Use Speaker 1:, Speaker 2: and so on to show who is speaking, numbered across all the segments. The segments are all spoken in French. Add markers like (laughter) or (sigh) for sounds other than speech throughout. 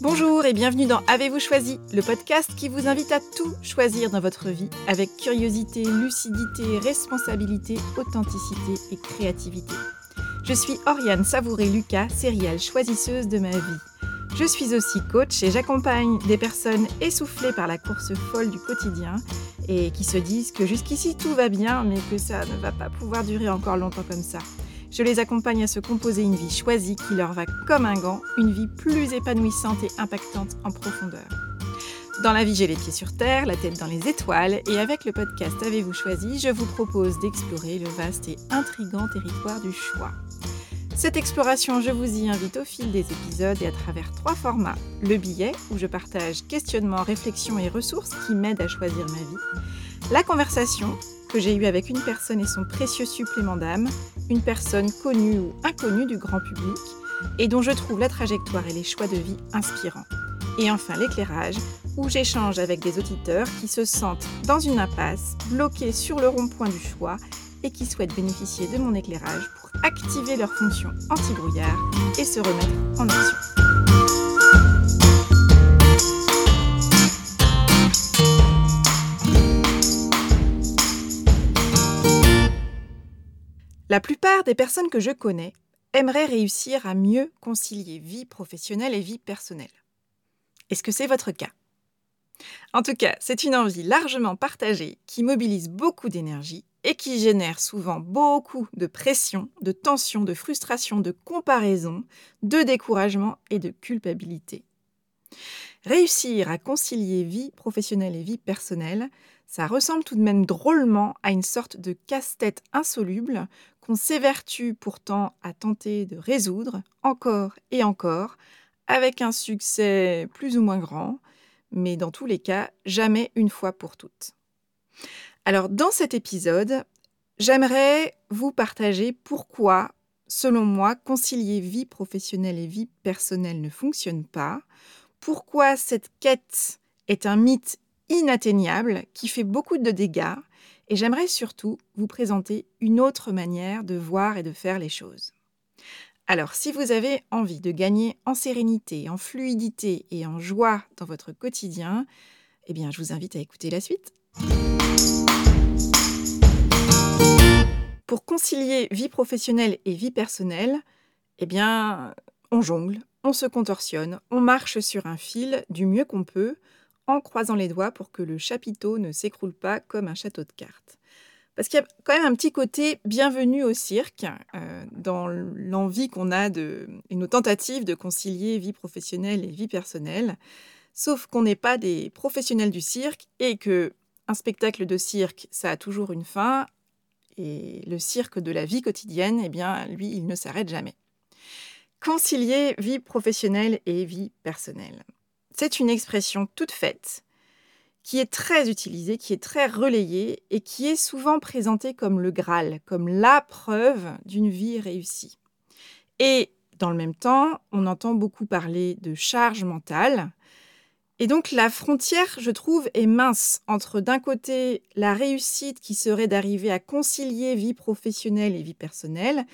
Speaker 1: Bonjour et bienvenue dans Avez-vous choisi, le podcast qui vous invite à tout choisir dans votre vie avec curiosité, lucidité, responsabilité, authenticité et créativité. Je suis Oriane Savouré-Lucas, céréale choisisseuse de ma vie. Je suis aussi coach et j'accompagne des personnes essoufflées par la course folle du quotidien et qui se disent que jusqu'ici tout va bien mais que ça ne va pas pouvoir durer encore longtemps comme ça. Je les accompagne à se composer une vie choisie qui leur va comme un gant, une vie plus épanouissante et impactante en profondeur. Dans la vie, j'ai les pieds sur terre, la tête dans les étoiles, et avec le podcast Avez-vous choisi, je vous propose d'explorer le vaste et intrigant territoire du choix. Cette exploration, je vous y invite au fil des épisodes et à travers trois formats. Le billet, où je partage questionnements, réflexions et ressources qui m'aident à choisir ma vie. La conversation, que j'ai eue avec une personne et son précieux supplément d'âme, une personne connue ou inconnue du grand public, et dont je trouve la trajectoire et les choix de vie inspirants. Et enfin l'éclairage, où j'échange avec des auditeurs qui se sentent dans une impasse, bloqués sur le rond-point du choix et qui souhaitent bénéficier de mon éclairage pour activer leur fonction anti-brouillard et se remettre en action. La plupart des personnes que je connais aimeraient réussir à mieux concilier vie professionnelle et vie personnelle. Est-ce que c'est votre cas? En tout cas, c'est une envie largement partagée qui mobilise beaucoup d'énergie et qui génère souvent beaucoup de pression, de tension, de frustration, de comparaison, de découragement et de culpabilité. Réussir à concilier vie professionnelle et vie personnelle, ça ressemble tout de même drôlement à une sorte de casse-tête insoluble s'évertue pourtant à tenter de résoudre encore et encore, avec un succès plus ou moins grand, mais dans tous les cas, jamais une fois pour toutes. Alors dans cet épisode, j'aimerais vous partager pourquoi, selon moi, concilier vie professionnelle et vie personnelle ne fonctionne pas, pourquoi cette quête est un mythe inatteignable qui fait beaucoup de dégâts, et j'aimerais surtout vous présenter une autre manière de voir et de faire les choses. Alors, si vous avez envie de gagner en sérénité, en fluidité et en joie dans votre quotidien, eh bien, je vous invite à écouter la suite. Pour concilier vie professionnelle et vie personnelle, eh bien, on jongle, on se contorsionne, on marche sur un fil du mieux qu'on peut, en croisant les doigts pour que le chapiteau ne s'écroule pas comme un château de cartes. Parce qu'il y a quand même un petit côté bienvenu au cirque, euh, dans l'envie qu'on a de, et nos tentatives de concilier vie professionnelle et vie personnelle. Sauf qu'on n'est pas des professionnels du cirque et que un spectacle de cirque, ça a toujours une fin, et le cirque de la vie quotidienne, eh bien, lui, il ne s'arrête jamais. Concilier vie professionnelle et vie personnelle. C'est une expression toute faite qui est très utilisée, qui est très relayée et qui est souvent présentée comme le Graal, comme la preuve d'une vie réussie. Et dans le même temps, on entend beaucoup parler de charge mentale, et donc la frontière, je trouve, est mince entre d'un côté la réussite qui serait d'arriver à concilier vie professionnelle et vie personnelle,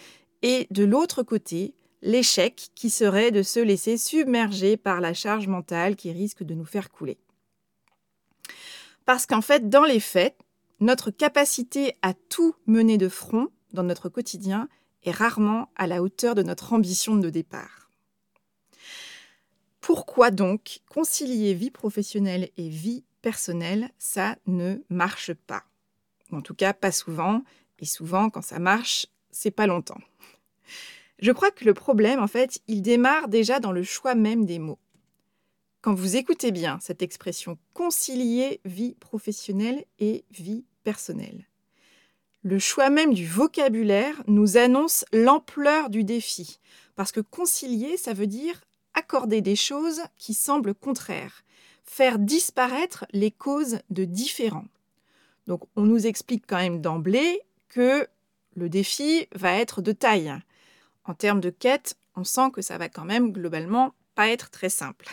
Speaker 1: et de l'autre côté l'échec qui serait de se laisser submerger par la charge mentale qui risque de nous faire couler. Parce qu'en fait, dans les faits, notre capacité à tout mener de front dans notre quotidien est rarement à la hauteur de notre ambition de départ. Pourquoi donc concilier vie professionnelle et vie personnelle, ça ne marche pas? En tout cas, pas souvent. Et souvent, quand ça marche, c'est pas longtemps. Je crois que le problème, en fait, il démarre déjà dans le choix même des mots. Quand vous écoutez bien cette expression concilier vie professionnelle et vie personnelle, le choix même du vocabulaire nous annonce l'ampleur du défi. Parce que concilier, ça veut dire accorder des choses qui semblent contraires, faire disparaître les causes de différents. Donc on nous explique quand même d'emblée que le défi va être de taille. En termes de quête, on sent que ça va quand même globalement pas être très simple.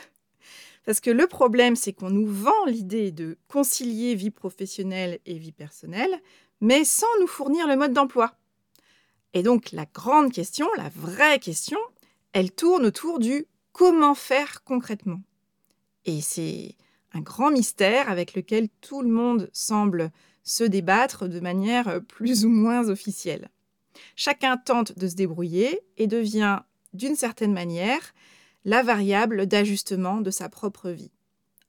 Speaker 1: Parce que le problème, c'est qu'on nous vend l'idée de concilier vie professionnelle et vie personnelle, mais sans nous fournir le mode d'emploi. Et donc la grande question, la vraie question, elle tourne autour du comment faire concrètement. Et c'est un grand mystère avec lequel tout le monde semble se débattre de manière plus ou moins officielle. Chacun tente de se débrouiller et devient, d'une certaine manière, la variable d'ajustement de sa propre vie.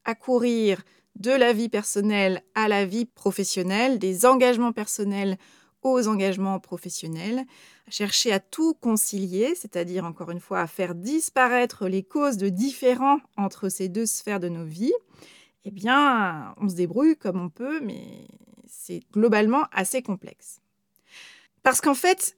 Speaker 1: Accourir de la vie personnelle à la vie professionnelle, des engagements personnels aux engagements professionnels, chercher à tout concilier, c'est-à-dire encore une fois à faire disparaître les causes de différends entre ces deux sphères de nos vies, eh bien, on se débrouille comme on peut, mais c'est globalement assez complexe. Parce qu'en fait,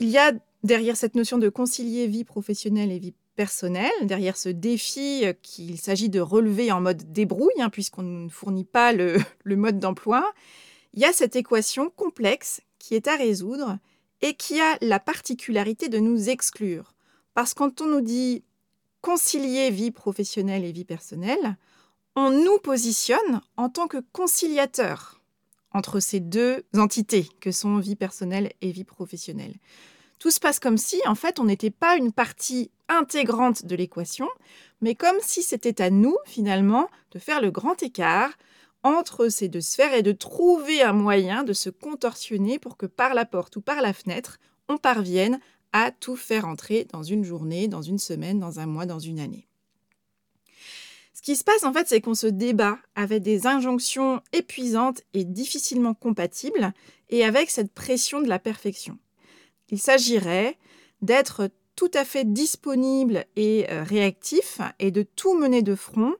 Speaker 1: il y a derrière cette notion de concilier vie professionnelle et vie personnelle, derrière ce défi qu'il s'agit de relever en mode débrouille, hein, puisqu'on ne fournit pas le, (laughs) le mode d'emploi, il y a cette équation complexe qui est à résoudre et qui a la particularité de nous exclure. Parce que quand on nous dit concilier vie professionnelle et vie personnelle, on nous positionne en tant que conciliateur entre ces deux entités que sont vie personnelle et vie professionnelle. Tout se passe comme si, en fait, on n'était pas une partie intégrante de l'équation, mais comme si c'était à nous, finalement, de faire le grand écart entre ces deux sphères et de trouver un moyen de se contorsionner pour que par la porte ou par la fenêtre, on parvienne à tout faire entrer dans une journée, dans une semaine, dans un mois, dans une année. Ce qui se passe en fait, c'est qu'on se débat avec des injonctions épuisantes et difficilement compatibles et avec cette pression de la perfection. Il s'agirait d'être tout à fait disponible et euh, réactif et de tout mener de front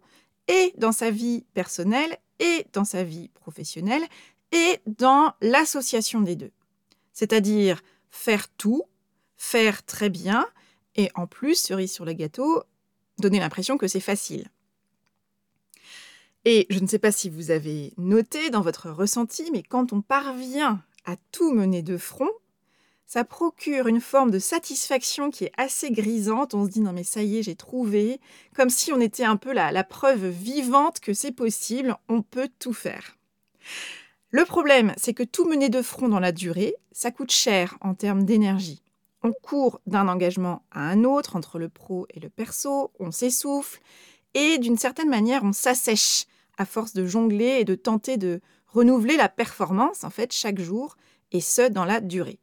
Speaker 1: et dans sa vie personnelle et dans sa vie professionnelle et dans l'association des deux. C'est-à-dire faire tout, faire très bien et en plus, cerise sur le gâteau, donner l'impression que c'est facile. Et je ne sais pas si vous avez noté dans votre ressenti, mais quand on parvient à tout mener de front, ça procure une forme de satisfaction qui est assez grisante. On se dit non mais ça y est, j'ai trouvé, comme si on était un peu la, la preuve vivante que c'est possible, on peut tout faire. Le problème, c'est que tout mener de front dans la durée, ça coûte cher en termes d'énergie. On court d'un engagement à un autre entre le pro et le perso, on s'essouffle et d'une certaine manière, on s'assèche à force de jongler et de tenter de renouveler la performance en fait chaque jour et ce dans la durée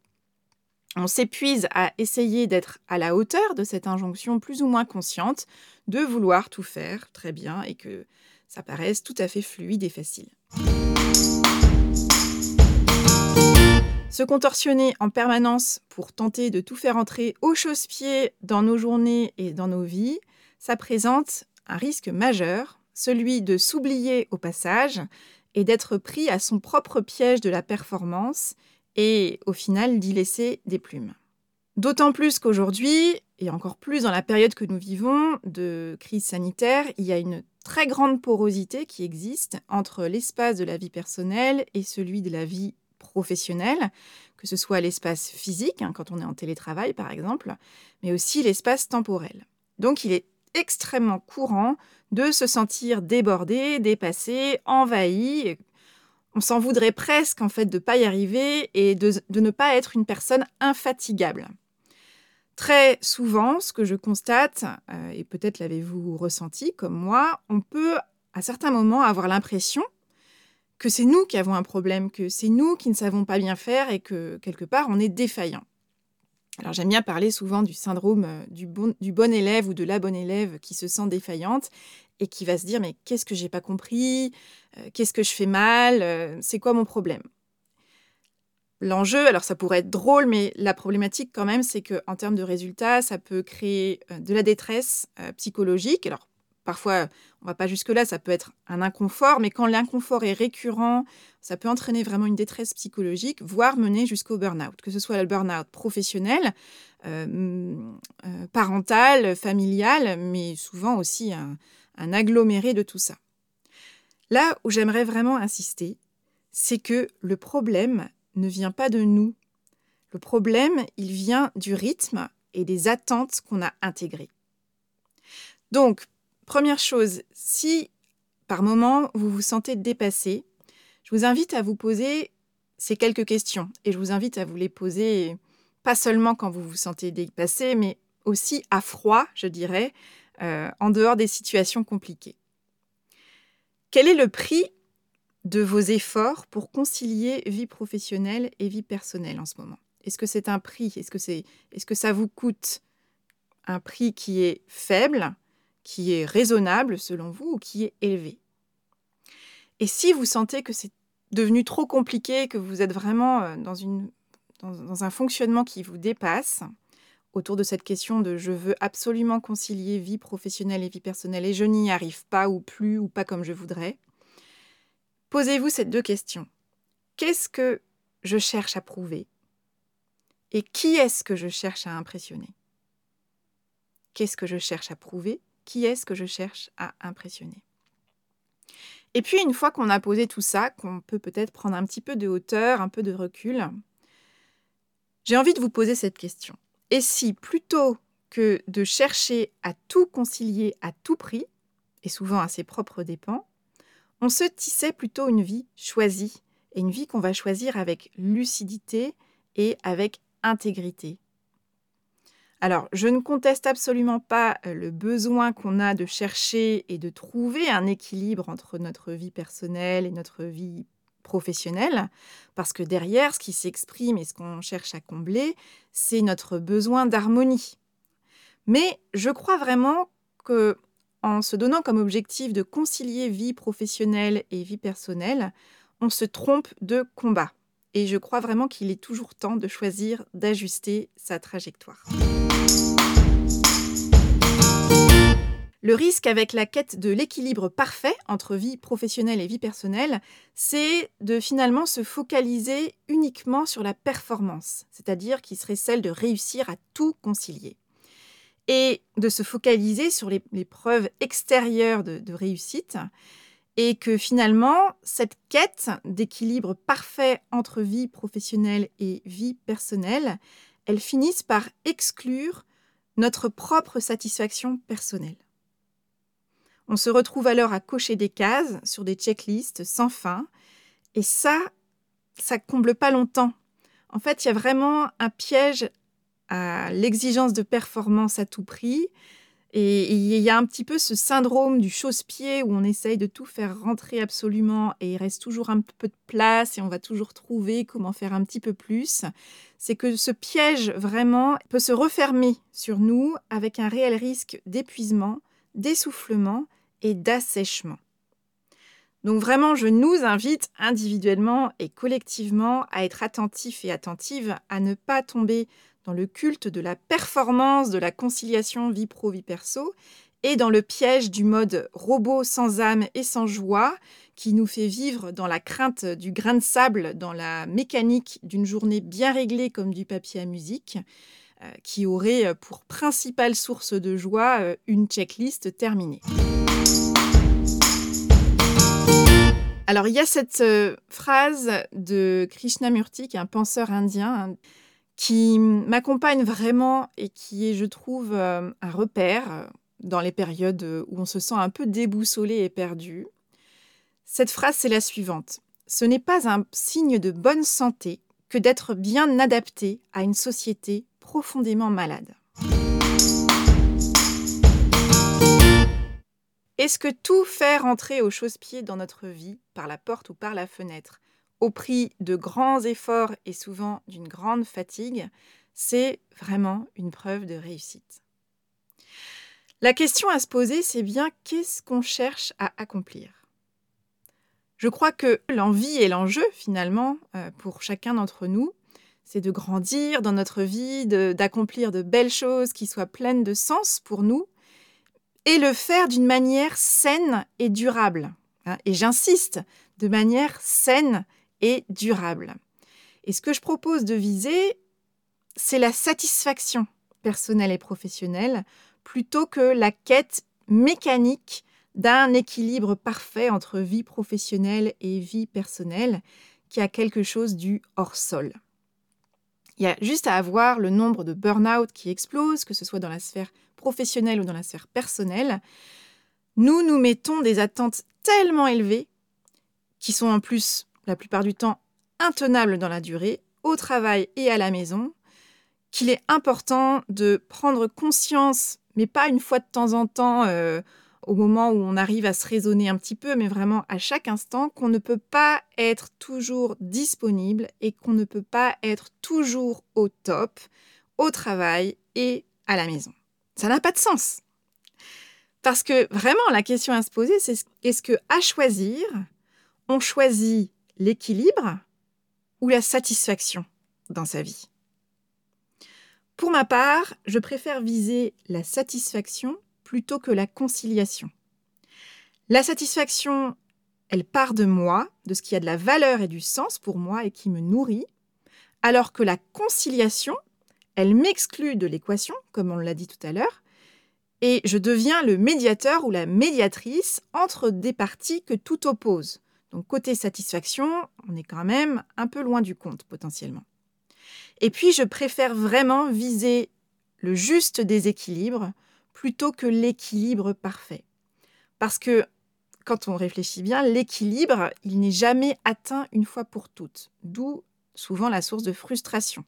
Speaker 1: on s'épuise à essayer d'être à la hauteur de cette injonction plus ou moins consciente de vouloir tout faire très bien et que ça paraisse tout à fait fluide et facile. Se contorsionner en permanence pour tenter de tout faire entrer au chausse-pied dans nos journées et dans nos vies, ça présente un risque majeur, celui de s'oublier au passage et d'être pris à son propre piège de la performance et au final d'y laisser des plumes. D'autant plus qu'aujourd'hui, et encore plus dans la période que nous vivons de crise sanitaire, il y a une très grande porosité qui existe entre l'espace de la vie personnelle et celui de la vie professionnelle, que ce soit l'espace physique, hein, quand on est en télétravail par exemple, mais aussi l'espace temporel. Donc il est extrêmement courant de se sentir débordé, dépassé, envahi, on s'en voudrait presque en fait de ne pas y arriver et de, ne pas être une personne infatigable. Très souvent, ce que je constate, euh, et peut-être l'avez-vous ressenti comme moi, on peut à certains moments avoir l'impression que c'est nous qui avons un problème, que c'est nous qui ne savons pas bien faire et que quelque part on est défaillant. Alors j'aime bien parler souvent du syndrome euh, du bon, élève ou de la bonne élève qui se sent défaillante et qui va se dire mais qu'est-ce que j'ai pas compris euh, Qu'est-ce que je fais mal euh, C'est quoi mon problème? L'enjeu, alors ça pourrait être drôle, mais la problématique quand même, c'est qu'en termes de résultats, ça peut créer de la détresse psychologique. Alors Parfois, on va pas jusque-là, ça peut être un inconfort, mais quand l'inconfort est récurrent, ça peut entraîner vraiment une détresse psychologique, voire mener jusqu'au burn-out, que ce soit le burn-out professionnel, euh, euh, parental, familial, mais souvent aussi un, un aggloméré de tout ça. Là où j'aimerais vraiment insister, c'est que le problème ne vient pas de nous. Le problème, il vient du rythme et des attentes qu'on a intégrées. Donc, Première chose, si par moment vous vous sentez dépassé, je vous invite à vous poser ces quelques questions et je vous invite à vous les poser pas seulement quand vous vous sentez dépassé, mais aussi à froid, je dirais, euh, en dehors des situations compliquées. Quel est le prix de vos efforts pour concilier vie professionnelle et vie personnelle en ce moment? Est-ce que c'est un prix? Est-ce que, c'est, est-ce que ça vous coûte un prix qui est faible, qui est raisonnable selon vous ou qui est élevé. Et si vous sentez que c'est devenu trop compliqué, que vous êtes vraiment euh, dans, une, dans, un fonctionnement qui vous dépasse, autour de cette question de je veux absolument concilier vie professionnelle et vie personnelle et je n'y arrive pas ou plus ou pas comme je voudrais, posez-vous ces deux questions. Qu'est-ce que je cherche à prouver? Et qui est-ce que je cherche à impressionner? Qu'est-ce que je cherche à prouver? Qui est-ce que je cherche à impressionner Et puis une fois qu'on a posé tout ça, qu'on peut peut-être prendre un petit peu de hauteur, un peu de recul, j'ai envie de vous poser cette question. Et si plutôt que de chercher à tout concilier à tout prix, et souvent à ses propres dépens, on se tissait plutôt une vie choisie, et une vie qu'on va choisir avec lucidité et avec intégrité. Alors, je ne conteste absolument pas euh, le besoin qu'on a de chercher et de trouver un équilibre entre notre vie personnelle et notre vie professionnelle, parce que derrière, ce qui s'exprime et ce qu'on cherche à combler, c'est notre besoin d'harmonie. Mais je crois vraiment que en se donnant comme objectif de concilier vie professionnelle et vie personnelle, on se trompe de combat. Et je crois vraiment qu'il est toujours temps de choisir d'ajuster sa trajectoire. Le risque avec la quête de l'équilibre parfait entre vie professionnelle et vie personnelle, c'est de finalement se focaliser uniquement sur la performance, c'est-à-dire qui serait celle de réussir à tout concilier. Et de se focaliser sur les, preuves extérieures de, réussite, et que finalement, cette quête d'équilibre parfait entre vie professionnelle et vie personnelle, elle finisse par exclure notre propre satisfaction personnelle. On se retrouve alors à cocher des cases sur des checklists sans fin. Et ça, ça comble pas longtemps. En fait, il y a vraiment un piège à l'exigence de performance à tout prix. Et il y a un petit peu ce syndrome du chausse-pied où on essaye de tout faire rentrer absolument et il reste toujours un peu de place et on va toujours trouver comment faire un petit peu plus. C'est que ce piège vraiment peut se refermer sur nous avec un réel risque d'épuisement, d'essoufflement et d'assèchement. Donc vraiment, je nous invite individuellement et collectivement à être attentifs et attentives à ne pas tomber dans le culte de la performance, de la conciliation vie pro-vie perso et dans le piège du mode robot sans âme et sans joie qui nous fait vivre dans la crainte du grain de sable, dans la mécanique d'une journée bien réglée comme du papier à musique, euh, qui aurait pour principale source de joie euh, une checklist terminée. Alors, il y a cette euh, phrase de Krishnamurti, qui est un penseur indien, qui m'accompagne vraiment et qui est, je trouve, euh, un repère euh, dans les périodes où on se sent un peu déboussolé et perdu. Cette phrase, c'est la suivante. Ce n'est pas un signe de bonne santé que d'être bien adapté à une société profondément malade. Est-ce que tout faire rentrer au chausse-pied dans notre vie, par la porte ou par la fenêtre, au prix de grands efforts et souvent d'une grande fatigue, c'est vraiment une preuve de réussite La question à se poser, c'est bien qu'est-ce qu'on cherche à accomplir? Je crois que l'envie et l'enjeu, finalement, euh, pour chacun d'entre nous, c'est de grandir dans notre vie, d'accomplir de belles choses qui soient pleines de sens pour nous et le faire d'une manière saine et durable. Hein. et j'insiste, de manière saine et durable. Et ce que je propose de viser, c'est la satisfaction personnelle et professionnelle plutôt que la quête mécanique d'un équilibre parfait entre vie professionnelle et vie personnelle qui a quelque chose du hors-sol. Il y a juste à avoir le nombre de burn-out qui explose, que ce soit dans la sphère professionnelle ou dans la sphère personnelle, nous nous mettons des attentes tellement élevées, qui sont en plus la plupart du temps intenables dans la durée, au travail et à la maison, qu'il est important de prendre conscience, mais pas une fois de temps en temps, euh, au moment où on arrive à se raisonner un petit peu, mais vraiment à chaque instant, qu'on ne peut pas être toujours disponible et qu'on ne peut pas être toujours au top, au travail et à la maison. Ça n'a pas de sens. Parce que vraiment, la question à se poser, c'est est-ce que à choisir, on choisit l'équilibre ou la satisfaction dans sa vie Pour ma part, je préfère viser la satisfaction plutôt que la conciliation. La satisfaction, elle part de moi, de ce qui a de la valeur et du sens pour moi et qui me nourrit, alors que la conciliation, elle m'exclut de l'équation, comme on l'a dit tout à l'heure, et je deviens le médiateur ou la médiatrice entre des parties que tout oppose. Donc côté satisfaction, on est quand même un peu loin du compte potentiellement. Et puis je préfère vraiment viser le juste déséquilibre plutôt que l'équilibre parfait. Parce que quand on réfléchit bien, l'équilibre, il n'est jamais atteint une fois pour toutes, d'où souvent la source de frustration.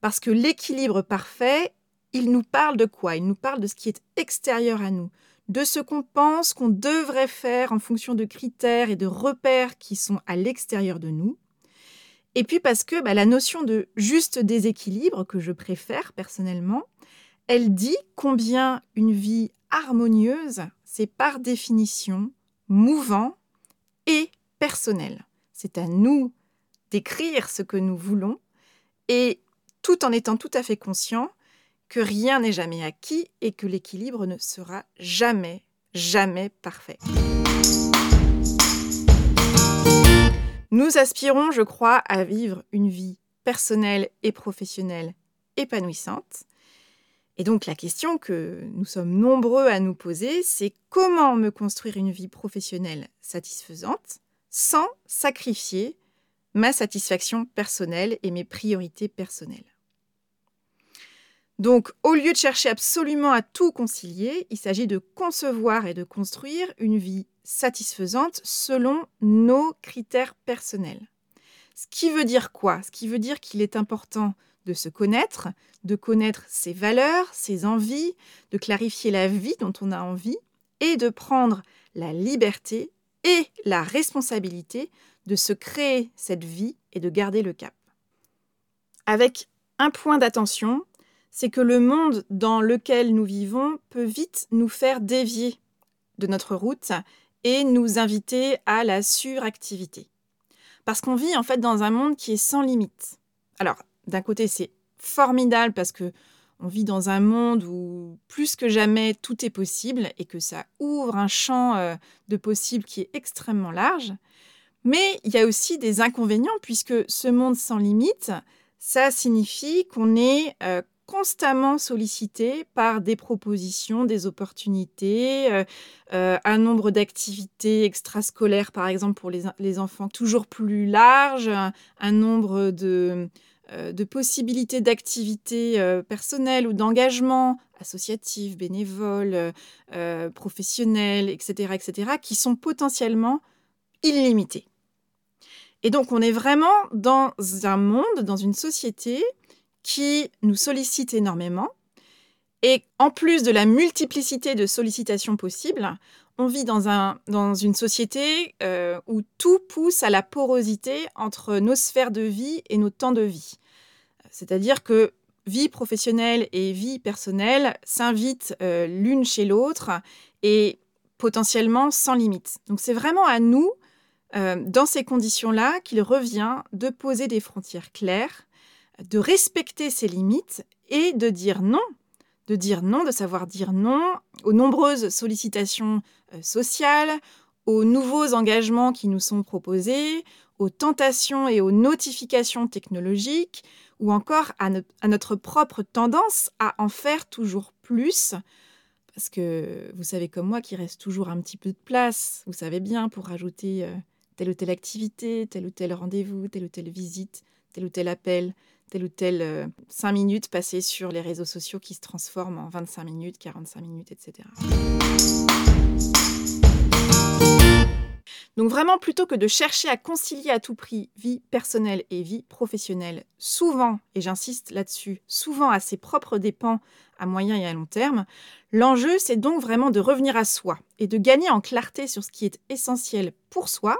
Speaker 1: Parce que l'équilibre parfait, il nous parle de quoi? Il nous parle de ce qui est extérieur à nous, de ce qu'on pense qu'on devrait faire en fonction de critères et de repères qui sont à l'extérieur de nous. Et puis parce que bah, la notion de juste déséquilibre, que je préfère personnellement, elle dit combien une vie harmonieuse, c'est par définition mouvant et personnel. C'est à nous d'écrire ce que nous voulons et tout en étant tout à fait conscient que rien n'est jamais acquis et que l'équilibre ne sera jamais, jamais parfait. Nous aspirons, je crois, à vivre une vie personnelle et professionnelle épanouissante. Et donc la question que nous sommes nombreux à nous poser, c'est comment me construire une vie professionnelle satisfaisante sans sacrifier ma satisfaction personnelle et mes priorités personnelles? Donc, au lieu de chercher absolument à tout concilier, il s'agit de concevoir et de construire une vie satisfaisante selon nos critères personnels. Ce qui veut dire quoi? Ce qui veut dire qu'il est important de se connaître, de connaître ses valeurs, ses envies, de clarifier la vie dont on a envie et de prendre la liberté et la responsabilité de se créer cette vie et de garder le cap. Avec un point d'attention, c'est que le monde dans lequel nous vivons peut vite nous faire dévier de notre route et nous inviter à la suractivité. Parce qu'on vit en fait dans un monde qui est sans limite. Alors, d'un côté, c'est formidable parce que on vit dans un monde où plus que jamais tout est possible et que ça ouvre un champ euh, de possibles qui est extrêmement large. Mais il y a aussi des inconvénients puisque ce monde sans limite, ça signifie qu'on est euh, constamment sollicité par des propositions, des opportunités, euh, euh, un nombre d'activités extrascolaires, par exemple, pour les, enfants, toujours plus large, un, nombre de, euh, de possibilités d'activités personnelles ou d'engagement associatifs, bénévoles, professionnels, etc., etc., qui sont potentiellement illimités. Et donc, on est vraiment dans un monde, dans une société qui nous sollicite énormément. Et en plus de la multiplicité de sollicitations possibles, on vit dans, un, dans une société euh, où tout pousse à la porosité entre nos sphères de vie et nos temps de vie. C'est-à-dire que vie professionnelle et vie personnelle s'invitent euh, l'une chez l'autre et potentiellement sans limite. Donc c'est vraiment à nous, euh, dans ces conditions-là, qu'il revient de poser des frontières claires de respecter ses limites et de dire non, de dire non, de savoir dire non aux nombreuses sollicitations euh, sociales, aux nouveaux engagements qui nous sont proposés, aux tentations et aux notifications technologiques, ou encore à, notre propre tendance à en faire toujours plus. Parce que vous savez comme moi qu'il reste toujours un petit peu de place, vous savez bien, pour rajouter euh, telle ou telle activité, tel ou tel rendez-vous, telle ou telle visite, tel ou tel appel, tel ou tel 5 euh, minutes passées sur les réseaux sociaux qui se transforment en 25 minutes, 45 minutes, etc. Donc vraiment, plutôt que de chercher à concilier à tout prix vie personnelle et vie professionnelle, souvent, et j'insiste là-dessus, souvent à ses propres dépens à moyen et à long terme, l'enjeu, c'est donc vraiment de revenir à soi et de gagner en clarté sur ce qui est essentiel pour soi,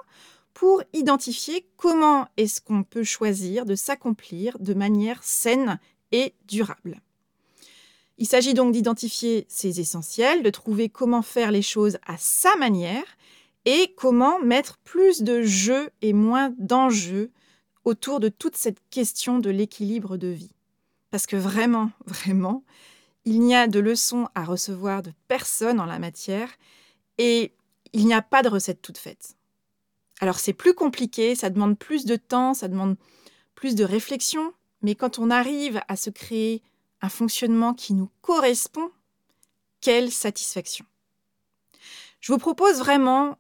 Speaker 1: pour identifier comment est-ce qu'on peut choisir de s'accomplir de manière saine et durable. Il s'agit donc d'identifier ses essentiels, de trouver comment faire les choses à sa manière et comment mettre plus de jeu et moins d'enjeux autour de toute cette question de l'équilibre de vie. Parce que vraiment, vraiment, il n'y a de leçons à recevoir de personne en la matière et il n'y a pas de recette toute faite. Alors c'est plus compliqué, ça demande plus de temps, ça demande plus de réflexion, mais quand on arrive à se créer un fonctionnement qui nous correspond, quelle satisfaction. Je vous propose vraiment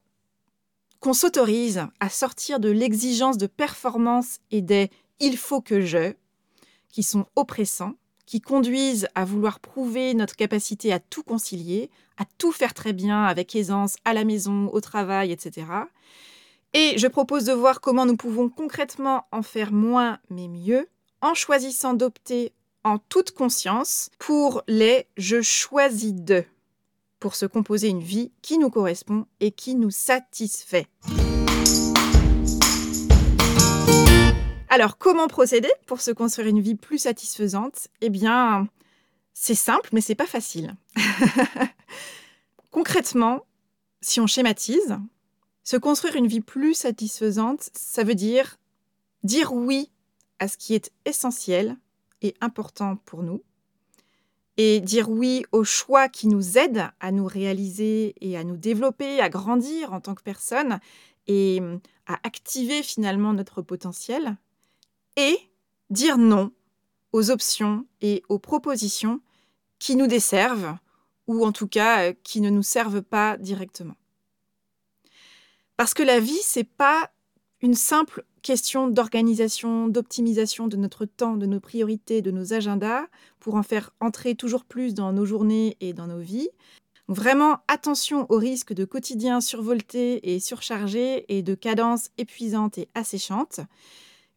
Speaker 1: qu'on s'autorise à sortir de l'exigence de performance et des il faut que je, qui sont oppressants, qui conduisent à vouloir prouver notre capacité à tout concilier, à tout faire très bien avec aisance à la maison, au travail, etc. Et je propose de voir comment nous pouvons concrètement en faire moins mais mieux, en choisissant d'opter en toute conscience pour les je choisis de pour se composer une vie qui nous correspond et qui nous satisfait. Alors, comment procéder pour se construire une vie plus satisfaisante? Eh bien, c'est simple, mais c'est pas facile. (laughs) Concrètement, si on schématise, se construire une vie plus satisfaisante, ça veut dire dire oui à ce qui est essentiel et important pour nous, et dire oui aux choix qui nous aident à nous réaliser et à nous développer, à grandir en tant que personne et hum, à activer finalement notre potentiel. Et dire non aux options et aux propositions qui nous desservent ou en tout cas euh, qui ne nous servent pas directement. Parce que la vie, c'est pas une simple question d'organisation, d'optimisation de notre temps, de nos priorités, de nos agendas, pour en faire entrer toujours plus dans nos journées et dans nos vies. Vraiment, attention au risque de quotidien survolté et surchargé et de cadences épuisantes et asséchantes.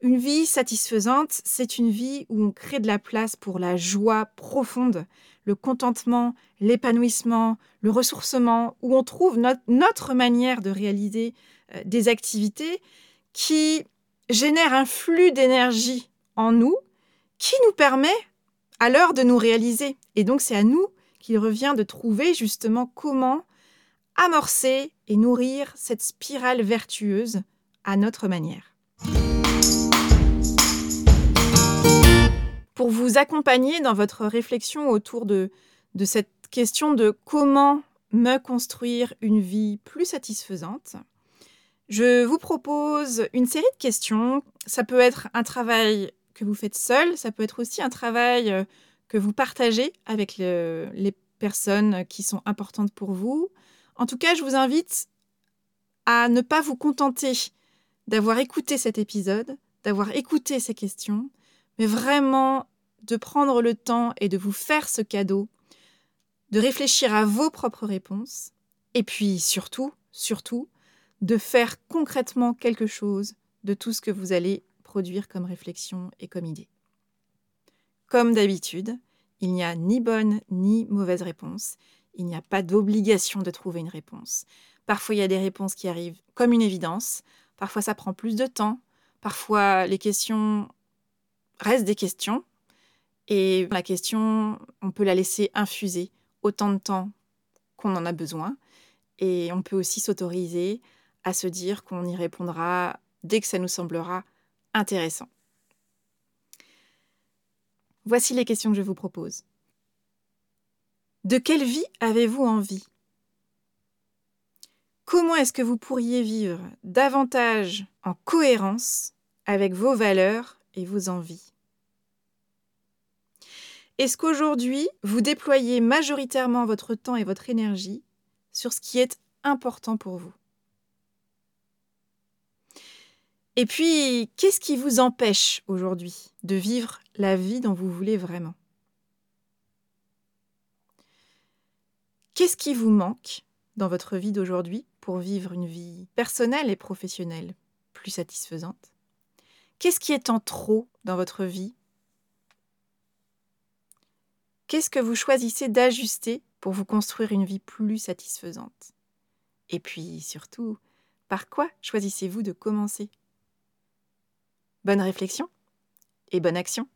Speaker 1: Une vie satisfaisante, c'est une vie où on crée de la place pour la joie profonde, le contentement, l'épanouissement, le ressourcement, où on trouve notre, manière de réaliser euh, des activités qui génère un flux d'énergie en nous qui nous permet à l'heure de nous réaliser. Et donc c'est à nous qu'il revient de trouver justement comment amorcer et nourrir cette spirale vertueuse à notre manière. Pour vous accompagner dans votre réflexion autour de, cette question de comment me construire une vie plus satisfaisante, je vous propose une série de questions. Ça peut être un travail que vous faites seul, ça peut être aussi un travail euh, que vous partagez avec les personnes qui sont importantes pour vous. En tout cas, je vous invite à ne pas vous contenter d'avoir écouté cet épisode, d'avoir écouté ces questions, mais vraiment de prendre le temps et de vous faire ce cadeau, de réfléchir à vos propres réponses, et puis surtout, surtout, de faire concrètement quelque chose de tout ce que vous allez produire comme réflexion et comme idée. Comme d'habitude, il n'y a ni bonne ni mauvaise réponse. Il n'y a pas d'obligation de trouver une réponse. Parfois, il y a des réponses qui arrivent comme une évidence. Parfois, ça prend plus de temps. Parfois, les questions restent des questions. Et la question, on peut la laisser infuser autant de temps qu'on en a besoin. Et on peut aussi s'autoriser à se dire qu'on y répondra dès que ça nous semblera intéressant. Voici les questions que je vous propose. De quelle vie avez-vous envie? Comment est-ce que vous pourriez vivre davantage en cohérence avec vos valeurs et vos envies? Est-ce qu'aujourd'hui, vous déployez majoritairement votre temps et votre énergie sur ce qui est important pour vous? Et puis, qu'est-ce qui vous empêche aujourd'hui de vivre la vie dont vous voulez vraiment? Qu'est-ce qui vous manque dans votre vie d'aujourd'hui pour vivre une vie personnelle et professionnelle plus satisfaisante? Qu'est-ce qui est en trop dans votre vie Qu'est-ce que vous choisissez d'ajuster pour vous construire une vie plus satisfaisante? Et puis surtout, par quoi choisissez-vous de commencer? Bonne réflexion et bonne action.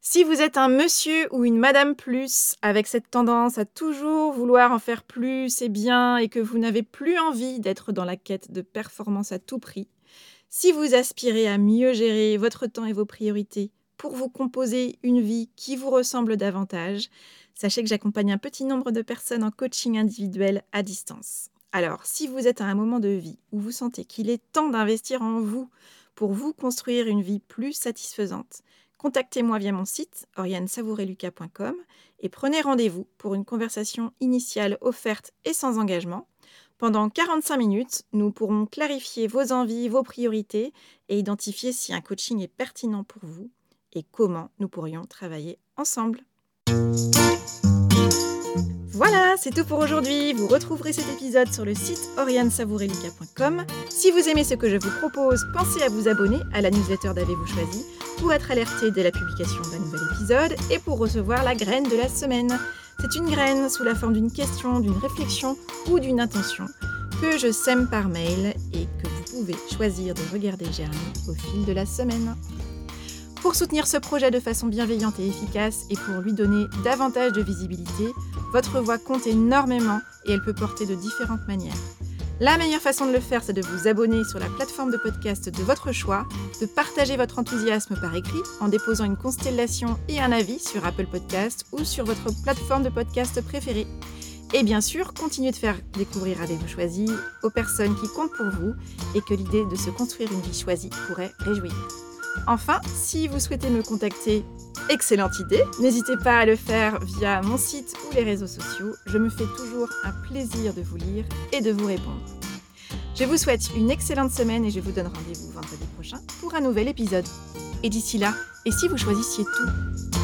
Speaker 1: Si vous êtes un monsieur ou une madame plus, avec cette tendance à toujours vouloir en faire plus et bien, et que vous n'avez plus envie d'être dans la quête de performance à tout prix, si vous aspirez à mieux gérer votre temps et vos priorités pour vous composer une vie qui vous ressemble davantage, sachez que j'accompagne un petit nombre de personnes en coaching individuel à distance. Alors, si vous êtes à un moment de vie où vous sentez qu'il est temps d'investir en vous pour vous construire une vie plus satisfaisante, contactez-moi via mon site oriansavoureluca.com et prenez rendez-vous pour une conversation initiale offerte et sans engagement pendant 45 minutes, nous pourrons clarifier vos envies, vos priorités et identifier si un coaching est pertinent pour vous et comment nous pourrions travailler ensemble. Voilà, c'est tout pour aujourd'hui. Vous retrouverez cet épisode sur le site oriansavoureluca.com. Si vous aimez ce que je vous propose, pensez à vous abonner à la newsletter d'Avez-vous choisi pour être alerté dès la publication d'un nouvel épisode et pour recevoir la graine de la semaine. C'est une graine sous la forme d'une question, d'une réflexion ou d'une intention que je sème par mail et que vous pouvez choisir de regarder germer au fil de la semaine. Pour soutenir ce projet de façon bienveillante et efficace et pour lui donner davantage de visibilité, votre voix compte énormément et elle peut porter de différentes manières. La meilleure façon de le faire, c'est de vous abonner sur la plateforme de podcast de votre choix, de partager votre enthousiasme par écrit en déposant une constellation et un avis sur Apple Podcast ou sur votre plateforme de podcast préférée. Et bien sûr, continuez de faire découvrir Avez-vous choisi aux personnes qui comptent pour vous et que l'idée de se construire une vie choisie pourrait réjouir. Enfin, si vous souhaitez me contacter, excellente idée, n'hésitez pas à le faire via mon site ou les réseaux sociaux. Je me fais toujours un plaisir de vous lire et de vous répondre. Je vous souhaite une excellente semaine et je vous donne rendez-vous vendredi prochain pour un nouvel épisode. Et d'ici là, et si vous choisissiez tout?